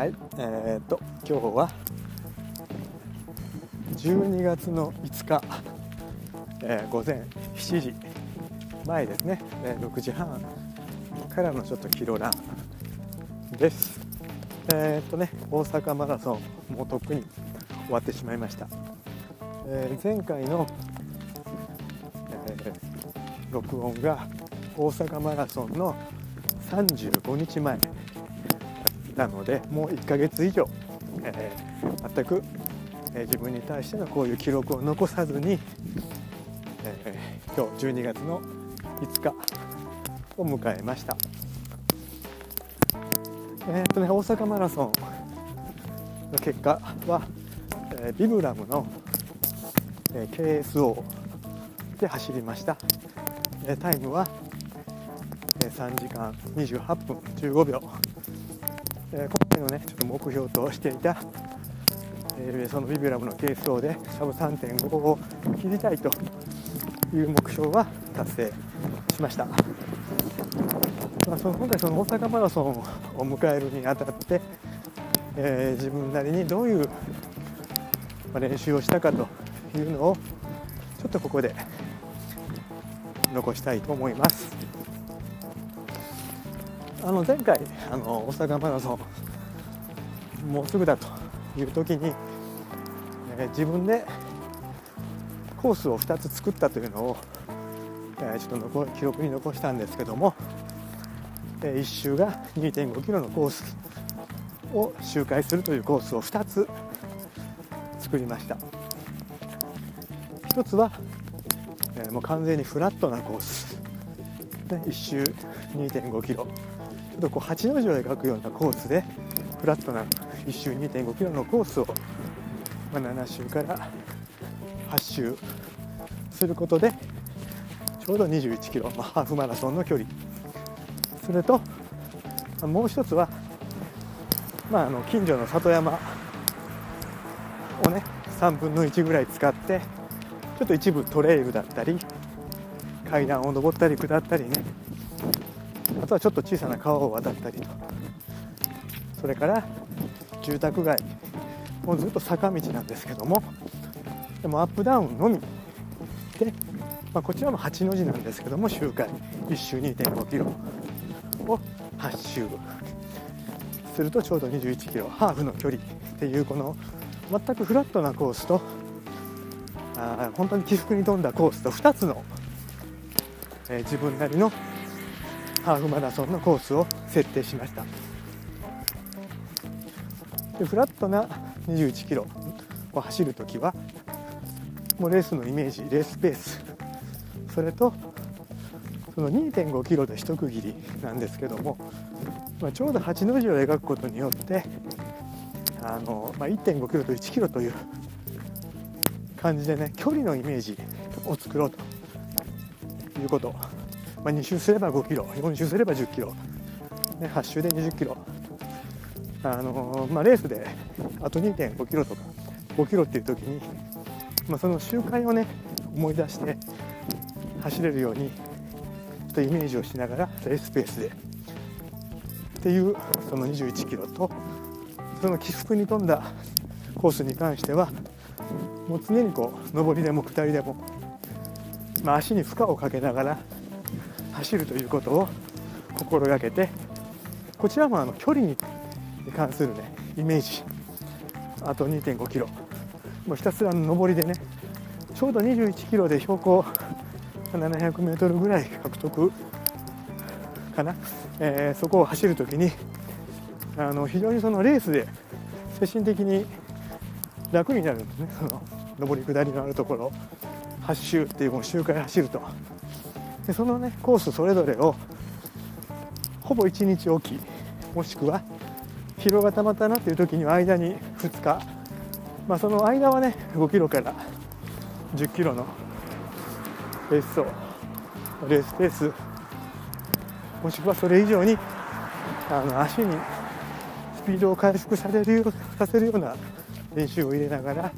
はいえー、っと今日は12月の5日、えー、午前7時前ですね、えー、6時半からのちょっとキロランです。え、っとね大阪マラソンもうとっくに終わってしまいました、えー、前回の、えー、録音が大阪マラソンの35日前。なのでもう1ヶ月以上、えー、全く、えー、自分に対してのこういう記録を残さずに、えー、今日12月の5日を迎えました。えー、とね、大阪マラソンの結果は、えビブラムの、え KSO で走りました、えタイムは、え3時間28分15秒え今回のねちょっと目標としていた、えそのビブラムの係数でサブ3.5を切りたいという目標は達成しました、まあ、その今回その大阪マラソンを迎えるにあたって、えー、自分なりにどういう練習をしたかというのをちょっとここで残したいと思います。あの前回あの大阪マラソンもうすぐだという時に、えー、自分でコースを2つ作ったというのを、えー、ちょっと記録に残したんですけども、えー、1周が2 5キロのコースを周回するというコースを2つ作りました。1つは、えー、もう完全にフラットなコース。で1周2 5キロ。とこう8の字を描くようなコースでフラットな1周2 5キロのコースを、まあ、7周から8周することでちょうど21キロ、まあ、ハーフマラソンの距離。それと、もう一つは、まあ、あの近所の里山をね3分の1ぐらい使ってちょっと一部トレイルだったり階段を上ったり下ったりねとはちょっと小さな川を渡ったりと。それから住宅街。もうずっと坂道なんですけども。でもアップダウンのみで、まあ、こちらも8の字なんですけども周回。1周2 5キロを8周するとちょうど21キロハーフの距離っていうこの全くフラットなコースとあ本当に起伏に富んだコースと2つの、えー、自分なりのハーフマラソンのコースを設定しました。でフラットな21キロを走るときはもうレースのイメージレースペース。それとその2.5キロで一区切りなんですけども、まあ、ちょうど8の字を描くことによってあの、まあ、1.5キロと1キロという感じでね距離のイメージを作ろうということ。まあ、2周すれば5キロ4周すれば1 0キロ、ね、8周で2 0キロ。あのまあ、レースであと2.5キロとか5キロっていう時に、まあ、その周回をね思い出して走れるようにちょっとイメージをしながらレースペースで。っていうその21キロとその起伏に富んだコースに関してはもう常にこう上りでも下りでも、まあ、足に負荷をかけながら走るということを心がけてこちらもあの距離に関するねイメージ。あと2 5キロ。もうひたすら上りでねちょうど21キロで標高700メートルぐらい獲得かな、えー、そこを走るときにあの非常にそのレースで精神的に楽になるんですね。その上り下りのあるところ8周っていうもう周回走ると。でそのねコースそれぞれをほぼ1日おきもしくは疲労がたまったなっていう時には間に2日、まあ、その間はね5キロから10キロのレース走レースペースもしくはそれ以上にあの足にスピードを回復されるさせるような練習を入れながら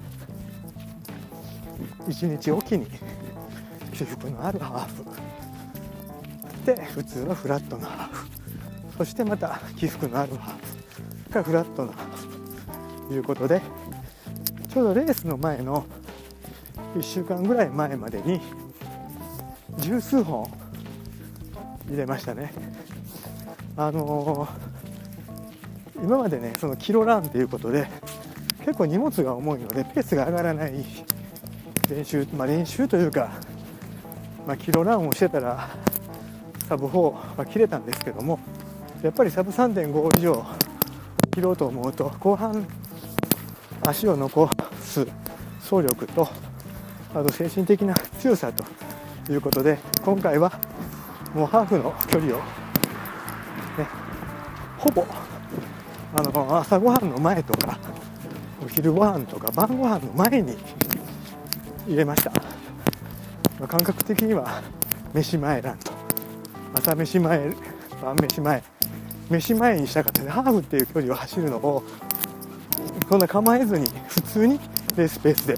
1日おきに起伏のあるハーフ。で普通のフラットなハーフそしてまた起伏のあるハーフかフラットなということでちょうどレースの前の1週間ぐらい前までに十数本入れましたね。あのー、今までねそのキロランということで結構荷物が重いのでペースが上がらない練習、まあ、練習というか、まあ、キロランをしてたらサブ4は切れたんですけどもやっぱりサブ3.5以上切ろうと思うと後半足を残す走力とあと精神的な強さということで今回はもうハーフの距離を、ね、ほぼあの朝ごはんの前とかお昼ご飯とか晩ご飯の前に入れました、感覚的には飯前ランと。朝飯前晩飯前飯前にしたかったね。ハーフっていう距離を走るのをそんな構えずに普通にレースペースで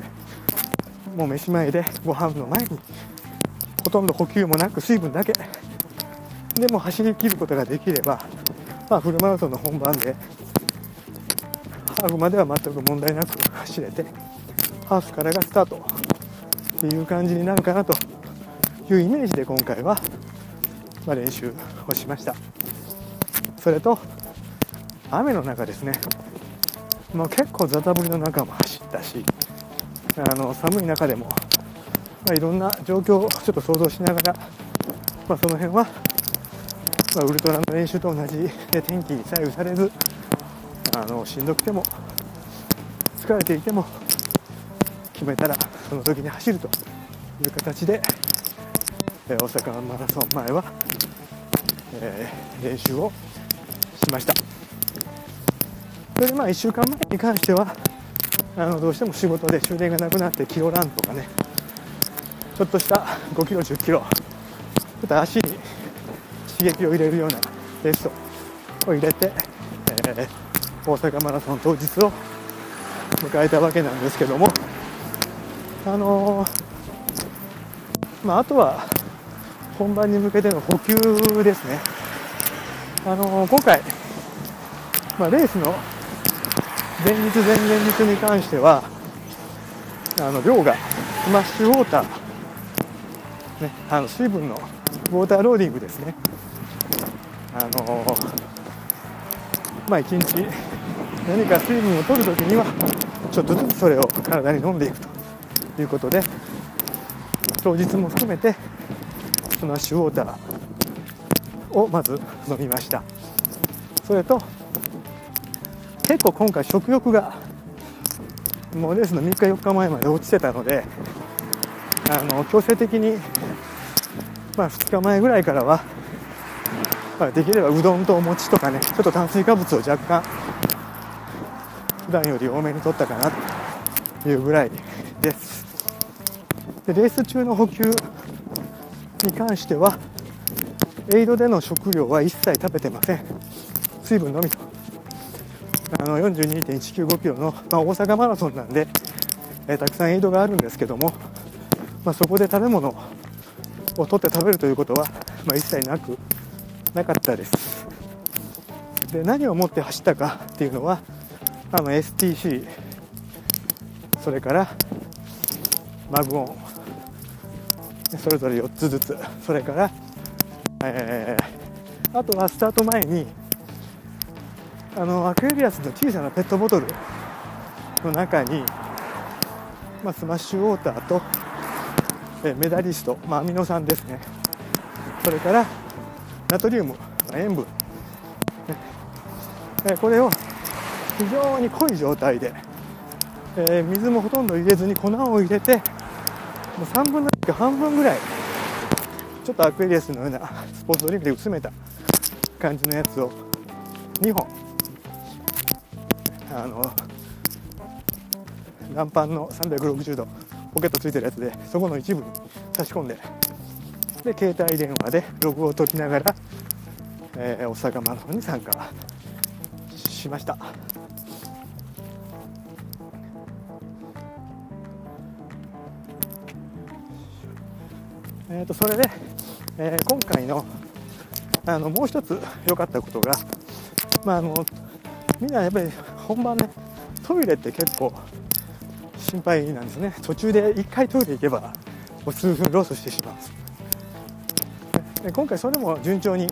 もう飯前でご飯の前にほとんど補給もなく水分だけでも走りきることができれば、まあ、フルマラソンの本番でハーフまでは全く問題なく走れてハーフからがスタートっていう感じになるかなというイメージで今回は、ま、練習をしました。それと雨の中ですね、まあ、結構ザタ降りの中も走ったしあの寒い中でも、まあ、いろんな状況をちょっと想像しながら、まあ、その辺は、ま、ウルトラの練習と同じで天気に左右されずあのしんどくても疲れていても決めたらその時に走るという形で、え大阪マラソン前は、えー、練習をしました。それでまあ1週間前に関してはあのどうしても仕事で終電がなくなってキロランとかねちょっとした5キロ1 0キロちょっと足に刺激を入れるようなレースを入れて、えー、大阪マラソン当日を迎えたわけなんですけどもあのー、まあ、あとは本番に向けての補給ですね。あのー、今回、まあ、レースの前日前々日に関してはあの量がスマッシュウォーター、ね、あの水分のウォーターローディングですね。あのまあ一日何か水分を取るときにはちょっとずつそれを体に飲んでいくということで当日も含めてスマッシュウォーターをまず飲みました。それと結構今回食欲がもうレースの3日4日前まで落ちてたのであの強制的に、まあ、2日前ぐらいからは、まあ、できればうどんとお餅とかねちょっと炭水化物を若干普段より多めに取ったかなというぐらいです。でレース中の補給に関してはエイドでの食料は一切食べてません。水分のみと。あの42.195キロの、まあ、大阪マラソンなんで、えー、たくさんエイドがあるんですけども、まあ、そこで食べ物を取って食べるということは、まあ、一切なくなかったです。で何を持って走ったかっていうのはあの STC それからマグオン。それぞれ4つずつ。それから、えー、あとはスタート前にあのアクエリアスの小さなペットボトルの中に、まあ、スマッシュウォーターと、えメダリスト、まあ、アミノ酸ですね。それからナトリウム、まあ、塩分、ねえこれを非常に濃い状態で、えー、水もほとんど入れずに粉を入れてもう3分の1半分ぐらいちょっとアクエリアスのようなスポーツドリンクで薄めた感じのやつを2本あのランパンの360度ポケットついてるやつでそこの一部に差し込んでで携帯電話でログを取りながら、えー、大阪マラソンに参加しました。えー、とそれで、えー、今回のあのもう一つ良かったことが、まあ、あのみんなやっぱり本番ねトイレって結構心配なんですね。途中で1回トイレ行けばもう数分ロスしてしまうで今回それも順調に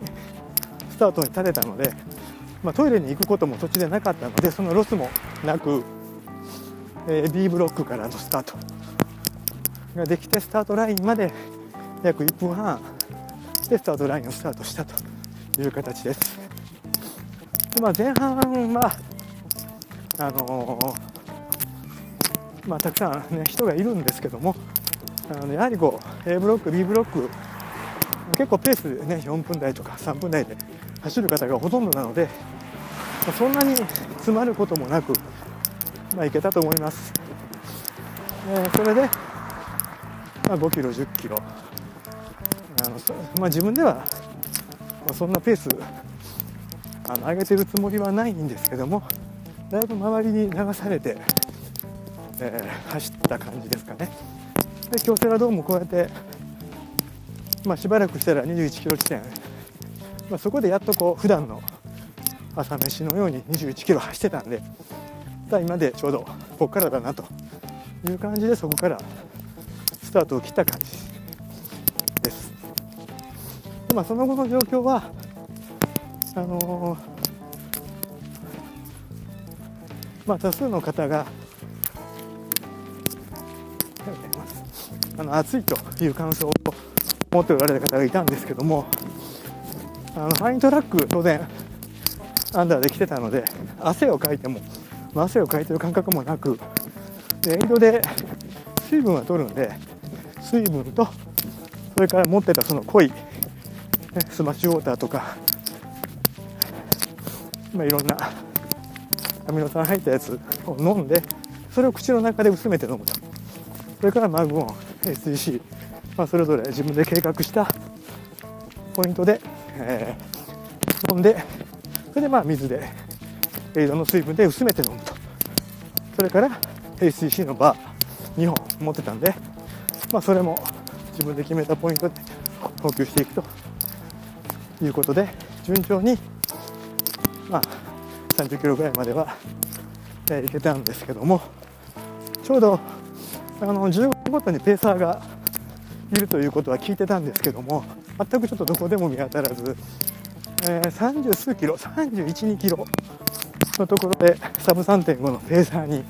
スタートに立てたので、まあ、トイレに行くことも途中でなかったのでそのロスもなく、えー、B ブロックからのスタートができてスタートラインまで約1分半でスタートラインをスタートしたという形です。でまあ、前半はあのー、まあ、たくさん、ね、人がいるんですけどもあのやはりこう A ブロック B ブロック結構ペースでね4分台とか3分台で走る方がほとんどなので、まあ、そんなに詰まることもなく、まあ、いけたと思います、えー、それで、まあ、5キロ10キロ、まあ、自分では、ま、そんなペースあの上げてるつもりはないんですけどもだいぶ周りに流されて、えー、走った感じですかね。で京セラドームこうやって、まあ、しばらくしたら21キロ地点、まあ、そこでやっとこう普段の朝飯のように21キロ走ってたんで今でちょうどここからだなという感じでそこからスタートを切った感じです。まあ、その後の状況はあのまあ、多数の方があの暑いという感想を持っておられた方がいたんですけどもあのファイントラック当然アンダーで来てたので汗をかいても汗をかいてる感覚もなくでエイドで水分は取るんで水分とそれから持ってたその濃い、スマッシュウォーターとか、まあ、いろんなアミノ酸入ったやつを飲んでそれを口の中で薄めて飲むと。それからマグオン SEC、まあ、それぞれ自分で計画したポイントで、えー、飲んでそれでまあ水でエイドの水分で薄めて飲むと。それから ACC のバー2本持ってたんで、まあ、それも自分で決めたポイントで補給していくと。いうことで順調にまあ30キロぐらいまでは、えー、行けたんですけどもちょうどあの15分ごとにペーサーがいるということは聞いてたんですけども全くちょっとどこでも見当たらず、えー、30数キロ312キロのところでサブ3.5のペーサーに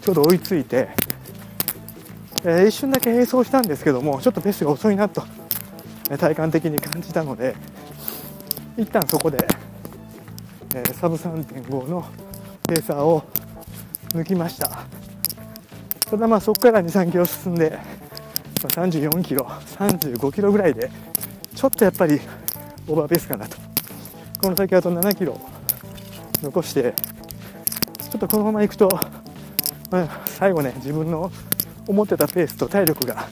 ちょうど追いついて、えー、一瞬だけ並走したんですけどもちょっとペースが遅いなと体感的に感じたので一旦そこでえ、サブ3.5のペーサーを抜きました。ただまあそこから23キロ進んで、34キロ35キロぐらいでちょっとやっぱりオーバーペースかなと。この先あと7キロ残してちょっとこのままいくと、まあ、最後ね自分の思ってたペースと体力が、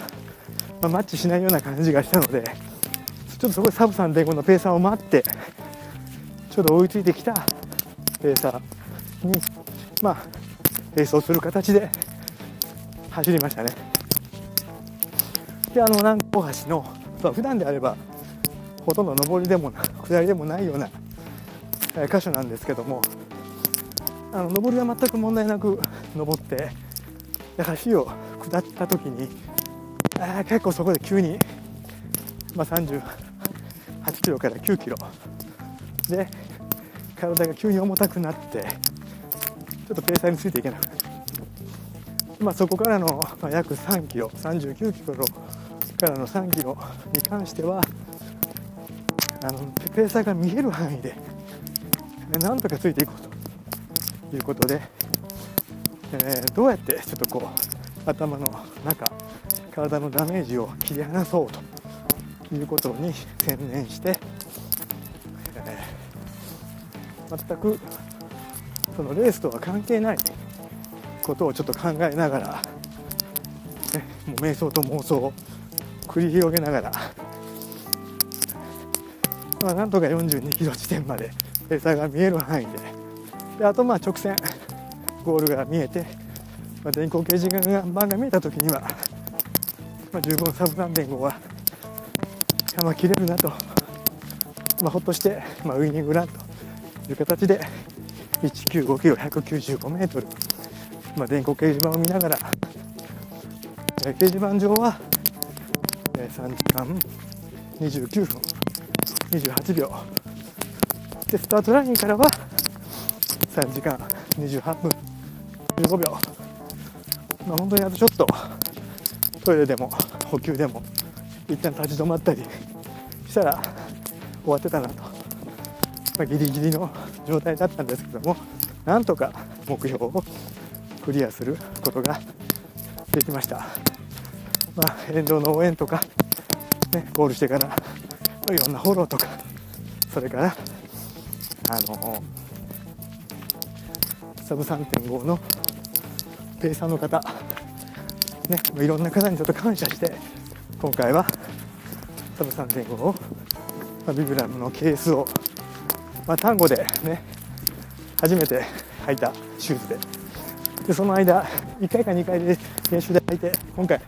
まあ、マッチしないような感じがしたのでちょっとそこでサブ3.5のペーサーを待ってちょうど追いついてきたペーサーに、まあ、並走する形で走りましたね。で、あの南高橋の、まあ、普段であればほとんど上りでも下りでもないような箇所なんですけどもあの上りは全く問題なく登って橋を下った時にあ結構そこで急に、まあ、8キロから9キロ。で体が急に重たくなってちょっとペーサーについていけなくなる、まあ、そこからの、まあ、約3キロ39キロからの3キロに関してはあのペーサーが見える範囲でなんとかついていこうということで、えー、どうやってちょっとこう頭の中体のダメージを切り離そうということに専念して全くそのレースとは関係ないことをちょっと考えながら、ね、もう瞑想と妄想を繰り広げながら、まあ、なんとか42キロ地点までペーサーが見える範囲でであとまあ直線ゴールが見えて、まあ、電光掲示板が見えた時には、まあ、十分サブ3.5は、まあ、切れるなと、まあ、ほっとして、まあ、ウイニングランという形で195キロ195メートル、まあ、電光掲示板を見ながら、えー、掲示板上は、えー、3時間29分28秒。でスタートラインからは3時間28分15秒。まあ本当にあとちょっとトイレでも補給でも一旦立ち止まったりしたら終わってたなと、まあ、ギリギリの状態だったんですけどもなんとか目標をクリアすることができました、まあ、沿道の応援とか、ね、ゴールしてからいろんなフォローとかそれからあのサブ3.5のペーサーの方、ね、いろんな方にちょっと感謝して今回はサブ3.5を、まあ、ビブラムのケースを、まあ、単語でね初めて履いたシューズで。でその間1回か2回で練習で履いて今回、ね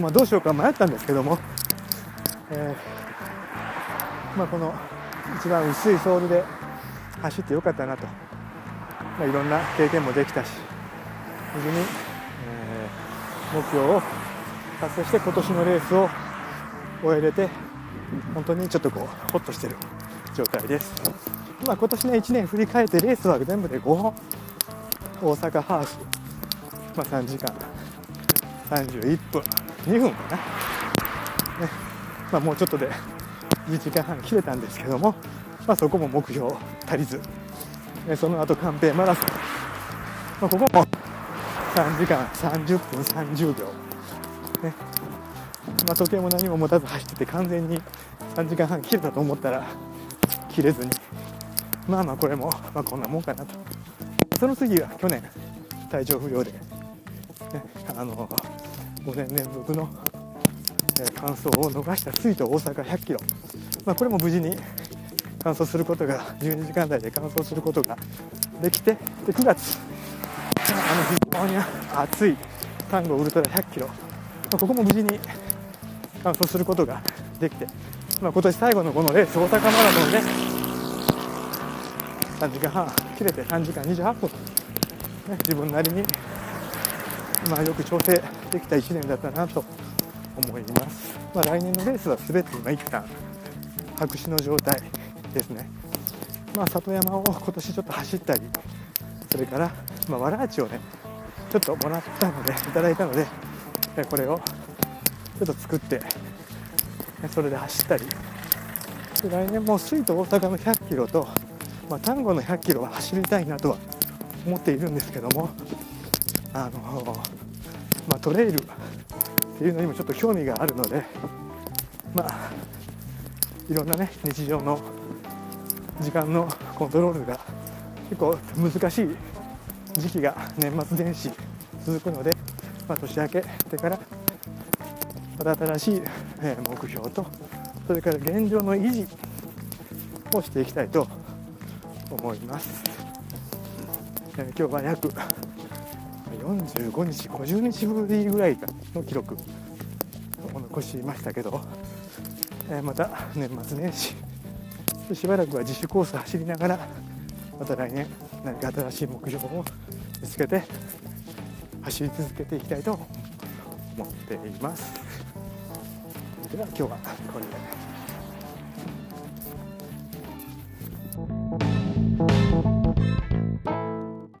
まあ、どうしようか迷ったんですけども、えー、まあ、この一番薄いソールで走ってよかったなと、まあ、いろんな経験もできたし無事に、えー、目標を達成して今年のレースを終えれて本当にちょっとこうホッとしてる状態です、まあ、今年ね1年振り返ってレースは全部で5本。大阪ハーフ、まあ、3時間。31分。2分かな、ね。まあ、もうちょっとで1時間半切れたんですけども、まあ、そこも目標足りず。その後カンペマラソン、まあ、ここも3時間30分30秒、ね。まあ、時計も何も持たず走ってて完全に3時間半切れたと思ったら切れずに。まあまあこれも、まあ、こんなもんかなと。その次は去年体調不良で、ね、あの5年連続の完走を逃した水と大阪100キロ、まあ、これも無事に完走することが12時間台で完走することができてで9月あの非常に暑いタンゴウルトラ100キロ、まあ、ここも無事に完走することができて、まあ、今年最後のこのレース大阪マラソンで3時間半切れて3時間28分、ね、自分なりに、まあ、よく調整できた1年だったなと思います、まあ、来年のレースは全て今一旦白紙の状態ですね、まあ、里山を今年ちょっと走ったりそれから、まあ、わらあちをねちょっともらったのでいただいたのでこれをちょっと作ってそれで走ったり。で来年も水と大阪の100キロと、まあ、丹後の100キロは走りたいなとは思っているんですけどもあの、まあ、トレイルっていうのにもちょっと興味があるのでまあいろんなね日常の時間のコントロールが結構難しい時期が年末年始続くので、まあ、年明けてから新しい目標とそれから現状の維持をしていきたいと思います、え今日は約45日50日ぶりぐらいの記録を残しましたけど、えまた年末年始しばらくは自主コース走りながらまた来年何か新しい目標を見つけて走り続けていきたいと思っています。今日はこれで。